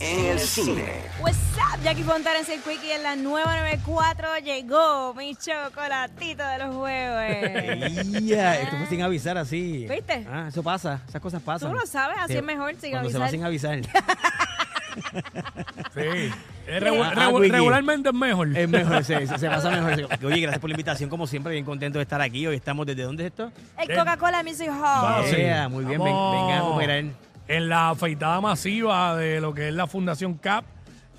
en el cine. What's up, Jackie Fontanes el Quickie en la nueva 94 llegó mi chocolatito de los jueves. Ya, esto fue sin avisar así. ¿Viste? Ah, eso pasa, esas cosas pasan. Tú lo sabes, así Sí, es mejor sin Cuando se va avisar. sin avisar. Sí. Es regu- Ah, regu- Wiki. regularmente es mejor. es mejor, se, se- se pasa mejor. Oye, gracias por la invitación, como siempre, bien contento de estar aquí. Hoy estamos, ¿desde dónde es esto? El Coca-Cola Music Hall. Ah, sí. Muy bien, ven- Vamos vengan a cooperar. En la afeitada masiva de lo que es la Fundación CAP,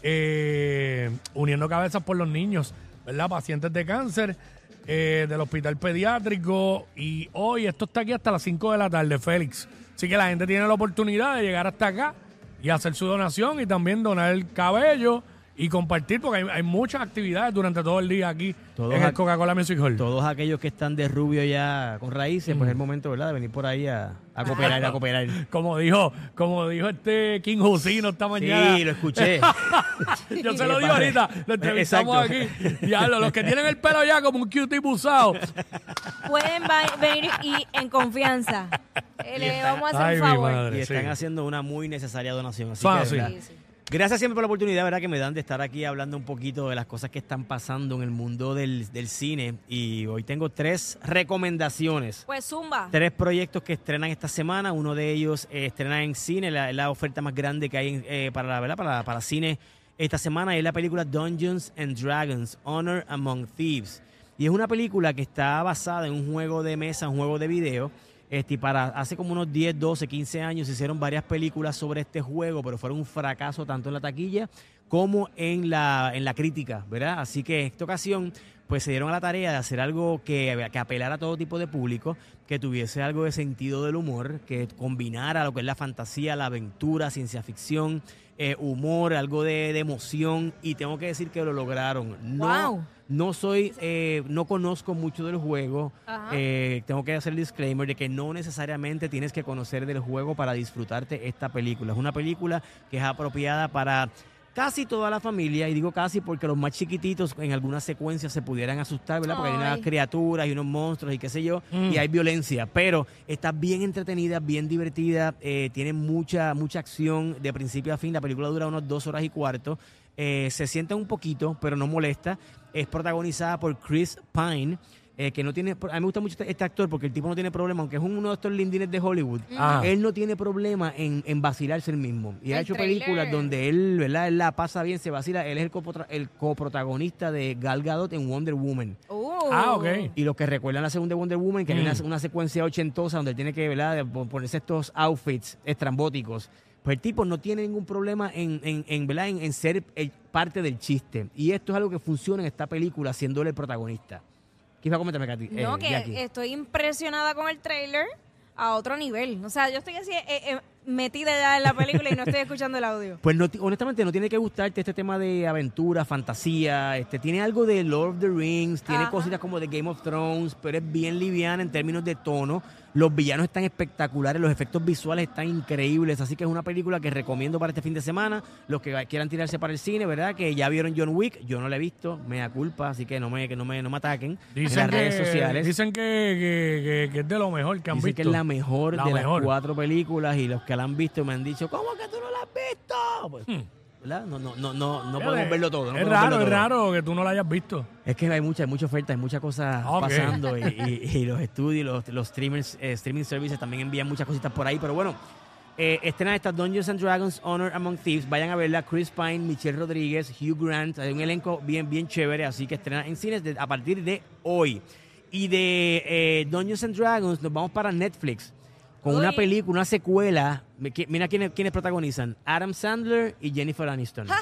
eh, uniendo cabezas por los niños, ¿verdad? Pacientes de cáncer eh, del hospital pediátrico. Y hoy esto está aquí hasta las 5 de la tarde, Félix. Así que la gente tiene la oportunidad de llegar hasta acá y hacer su donación y también donar el cabello y compartir, porque hay, hay muchas actividades durante todo el día aquí Todos en el ac- Coca-Cola Music Hall. Todos aquellos que están de rubio ya con raíces, pues es el momento, ¿verdad?, de venir por ahí a, a cooperar, a cooperar. Como dijo, como dijo este King Jusino esta mañana. Sí, lo escuché. Yo se lo digo ahorita, lo entrevistamos Exacto. aquí. Diablo, los que tienen el pelo ya como un cutie usado. Pueden venir y en confianza. Eh, Le vamos a hacer Ay, un favor. madre. y están sí. haciendo una muy necesaria donación. Así Fácil. que, Gracias siempre por la oportunidad, ¿verdad? Que me dan de estar aquí hablando un poquito de las cosas que están pasando en el mundo del, del cine. Y hoy tengo tres recomendaciones. Pues Zumba. Tres proyectos que estrenan esta semana. Uno de ellos eh, estrena en cine, la, la oferta más grande que hay en- eh, para, la, ¿verdad? Para, para cine esta semana es la película Dungeons and Dragons, Honor Among Thieves. Y es una película que está basada en un juego de mesa, un juego de video. Este, para hace como unos 10, 12, 15 años se hicieron varias películas sobre este juego, pero fueron un fracaso tanto en la taquilla como en la, en la crítica, ¿verdad? Así que en esta ocasión pues se dieron a la tarea de hacer algo que, que apelara a todo tipo de público, que tuviese algo de sentido del humor, que combinara lo que es la fantasía, la aventura, ciencia ficción, eh, humor, algo de, de emoción, y tengo que decir que lo lograron. No, Wow. no soy, eh, no conozco mucho del juego, eh, tengo que hacer el disclaimer de que no necesariamente tienes que conocer del juego para disfrutarte esta película. Es una película que es apropiada para casi toda la familia, y digo casi porque los más chiquititos en algunas secuencias se pudieran asustar, ¿verdad? Porque hay Ay. unas criaturas y unos monstruos y qué sé yo, Mm. y hay violencia, pero está bien entretenida, bien divertida, eh, tiene mucha, mucha acción de principio a fin, la película dura unos dos horas y cuarto, eh, se siente un poquito, pero no molesta, es protagonizada por Chris Pine, eh, que no tiene, a mí me gusta mucho este, este actor porque el tipo no tiene problema, aunque es uno de estos lindines de Hollywood, Ah. él no tiene problema en, en vacilarse él mismo. Y ha El hecho trailer. películas donde él, ¿verdad? Él la pasa bien, se vacila. Él es el, copotra- el coprotagonista de Gal Gadot en Wonder Woman. Uh. Ah, ok. Y los que recuerdan la segunda Wonder Woman, que hay una, Mm. una secuencia ochentosa donde él tiene que ¿verdad? ponerse estos outfits estrambóticos. Pues el tipo no tiene ningún problema en, en, en, ¿verdad? en, en ser el- parte del chiste. Y esto es algo que funciona en esta película, siendo él el protagonista. ¿Qué iba a comentarme, Katy? No, Eh, que Jackie. estoy impresionada con el trailer a otro nivel. O sea, yo estoy así eh, eh, metida ya en la película y no estoy escuchando el audio. Pues no, honestamente no tiene que gustarte este tema de aventura, fantasía, este tiene algo de Lord of the Rings, tiene Ajá. cositas como de Game of Thrones, pero es bien liviana en términos de tono. Los villanos están espectaculares, los efectos visuales están increíbles, así que es una película que recomiendo para este fin de semana. Los que quieran tirarse para el cine, ¿verdad? Que ya vieron John Wick, yo no la he visto, me da culpa, así que no me que no me no me ataquen en Dicen las que, redes sociales. Dicen que, que- que- que es de lo mejor que han Dicen visto. que es la mejor La de mejor. las cuatro películas y los que la han visto me han dicho, ¿cómo que tú no la has visto? Pues, Hmm. ¿Verdad? No, no, no, no, no podemos verlo todo. no es podemos raro, verlo es todo. raro que tú no la hayas visto. Es que hay mucha, hay mucha oferta, hay muchas cosas Ok. pasando y, y- y los estudios, los, los streamers, eh, streaming services también envían muchas cositas por ahí, pero bueno, eh, estrenan estas Dungeons and Dragons Honor Among Thieves, vayan a verla, Chris Pine, Michelle Rodríguez, Hugh Grant, hay un elenco bien, bien chévere, así que estrenan en cines de- a partir de hoy. Y de eh, Dungeons and Dragons nos vamos para Netflix con una película, una secuela, mira quiénes, quiénes protagonizan, Adam Sandler y Jennifer Aniston. ¡Ja!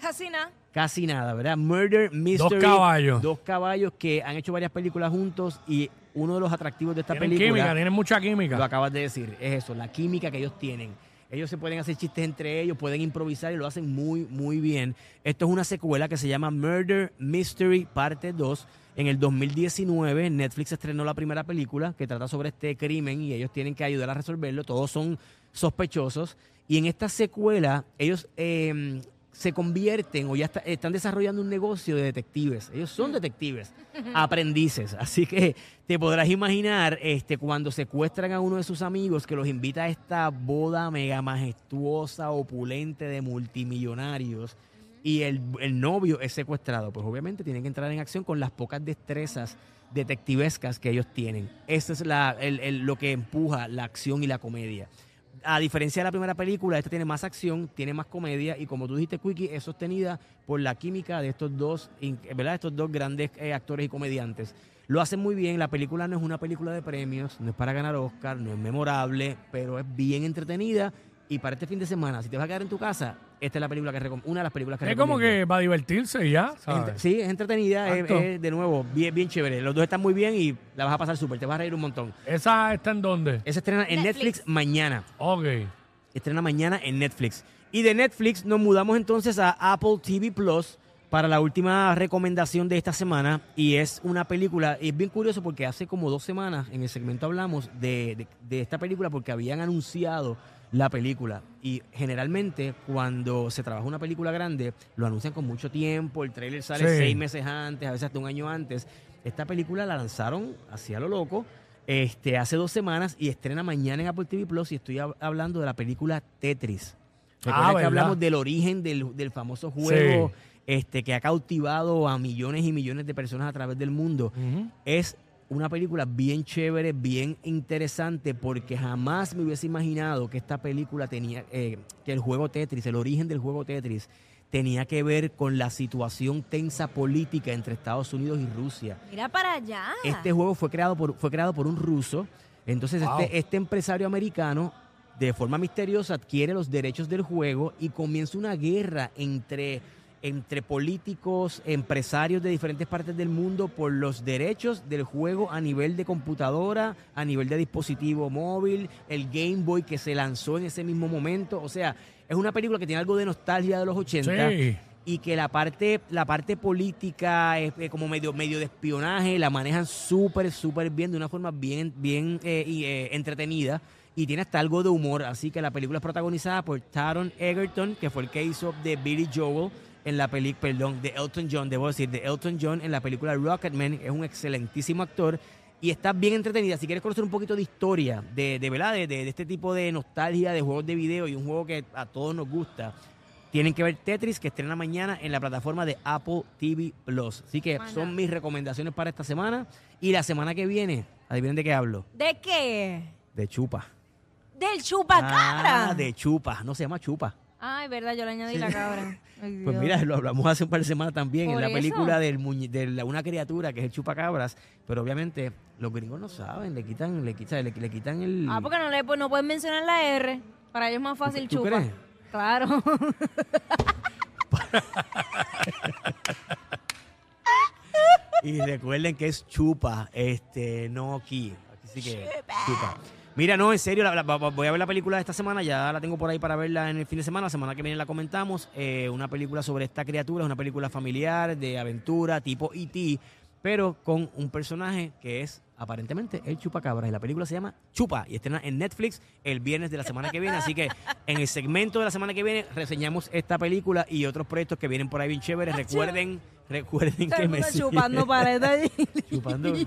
Casi nada. Casi nada, ¿verdad? Murder Mystery. caballos. Dos caballos que han hecho varias películas juntos y uno de los atractivos de esta Tienen película. química, tienen mucha Lo química. acabas de decir, es eso, la química que ellos tienen. Ellos se pueden hacer chistes entre ellos, pueden improvisar y lo hacen muy, muy bien. Esto es una secuela que se llama Murder Mystery Parte 2. En el 2019 Netflix estrenó la primera película que trata sobre este crimen y ellos tienen que ayudar a resolverlo. Todos son sospechosos. Y en esta secuela ellos eh, se convierten o ya está- están desarrollando un negocio de detectives. Ellos son detectives, aprendices. Así que te podrás imaginar este, cuando secuestran a uno de sus amigos que los invita a esta boda mega majestuosa, opulente de multimillonarios y el, el novio es secuestrado. Pues obviamente tienen que entrar en acción con las pocas destrezas detectivescas que ellos tienen. Eso es la, el- el- lo que empuja la acción y la comedia. A diferencia de la primera película, esta tiene más acción, tiene más comedia y como tú dijiste, Quickie, es sostenida por la química de estos dos, ¿verdad? Estos dos grandes eh, actores y comediantes. Lo hacen muy bien, la película no es una película de premios, no es para ganar Oscar, no es memorable, pero es bien entretenida y para este fin de semana, si te vas a quedar en tu casa, esta es la película que recom- una de las películas que Es como que para divertirse y ya, sí, es entretenida, es, Exacto. es, de nuevo, bien, bien chévere. Los dos están muy bien y la vas a pasar súper, te vas a reír un montón. ¿Esa está en dónde? Esa estrena en Netflix. Netflix mañana. Ok. Estrena mañana en Netflix. Y de Netflix nos mudamos entonces a Apple TV Plus para la última recomendación de esta semana. Y es una película, y es bien curioso porque hace como dos semanas en el segmento hablamos de, de- de esta película porque habían anunciado la película. Y generalmente cuando se trabaja una película grande, lo anuncian con mucho tiempo, el trailer sale Sí. seis meses antes, a veces hasta un año antes. Esta película la lanzaron hacia lo loco este, hace dos semanas y estrena mañana en Apple TV Plus y estoy hab- hablando de la película Tetris. Recuerda Ah, que hablamos del origen del, del famoso juego este, que ha cautivado a millones y millones de personas a través del mundo. Es una película bien chévere, bien interesante, porque jamás me hubiese imaginado que esta película tenía, eh, que el juego Tetris, el origen del juego Tetris, tenía que ver con la situación tensa política entre Estados Unidos y Rusia. Mira para allá. Este juego fue creado por, fue creado por un ruso. Entonces, Wow. este, este empresario americano, de forma misteriosa, adquiere los derechos del juego y comienza una guerra entre, entre políticos, empresarios de diferentes partes del mundo por los derechos del juego a nivel de computadora, a nivel de dispositivo móvil, el Game Boy que se lanzó en ese mismo momento. O sea, es una película que tiene algo de nostalgia de los 80 Sí. y que la parte la parte política eh, eh, como medio medio de espionaje la manejan súper súper bien de una forma bien bien eh, y, eh, entretenida y tiene hasta algo de humor así que la película es protagonizada por Taron Egerton que fue el que hizo de Billy Joel en la película perdón de Elton John debo decir de Elton John en la película Rocketman es un excelentísimo actor y está bien entretenida. Si quieres conocer un poquito de historia, de, de verdad, de, de- de este tipo de nostalgia de juegos de video y un juego que a todos nos gusta, tienen que ver Tetris, que estrena mañana en la plataforma de Apple TV Plus. Así que son mis recomendaciones para esta semana. Y la semana que viene, adivinen de qué hablo. ¿De qué? De chupa. Del chupacabra. Ah, de chupa. No se llama chupa. Ay, verdad, yo le añadí la cabra. Ay, Pues Dios. mira, lo hablamos hace un par de semanas también en Por la eso. película del muñe- de la- una criatura que es el chupacabras. Pero obviamente los gringos no saben, le quitan, le quitan, le, le quitan el. Ah, porque no, le, pues, no pueden mencionar la R. Para ellos es más fácil ¿Tú chupa. crees? Claro. Y recuerden que es chupa, este, no aquí. Aquí sí que chupa. Mira, no, en serio, la- la- voy a ver la película de esta semana, ya la tengo por ahí para verla en el fin de semana, la semana que viene la comentamos. Eh, una película sobre esta criatura, es una película familiar, de aventura, tipo E.T., pero con un personaje que es aparentemente el chupacabra. Y la película se llama Chupa y estrena en Netflix el viernes de la semana que viene. Así que en el segmento de la semana que viene reseñamos esta película y otros proyectos que vienen por ahí bien chéveres. Recuerden, recuerden Todo que me chupando paredes. chupando.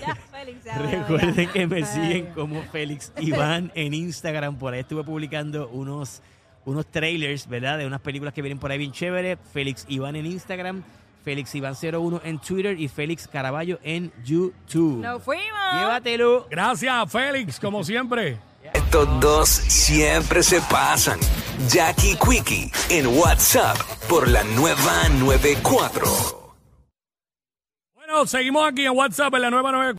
ya, Félix. ya, ya, Recuerden que me siguen como Félix Iván en Instagram. Por ahí estuve publicando unos, unos trailers, ¿verdad? De unas películas que vienen por ahí bien chévere. Félix Iván en Instagram, Félix Iván01 en Twitter y Félix Caraballo en YouTube. ¡Nos fuimos! Llévatelo. Gracias, Félix, como siempre. Estos dos siempre se pasan. Jackie Quickie en WhatsApp por la nueva 94. Bueno, seguimos aquí en WhatsApp en la nueva 94.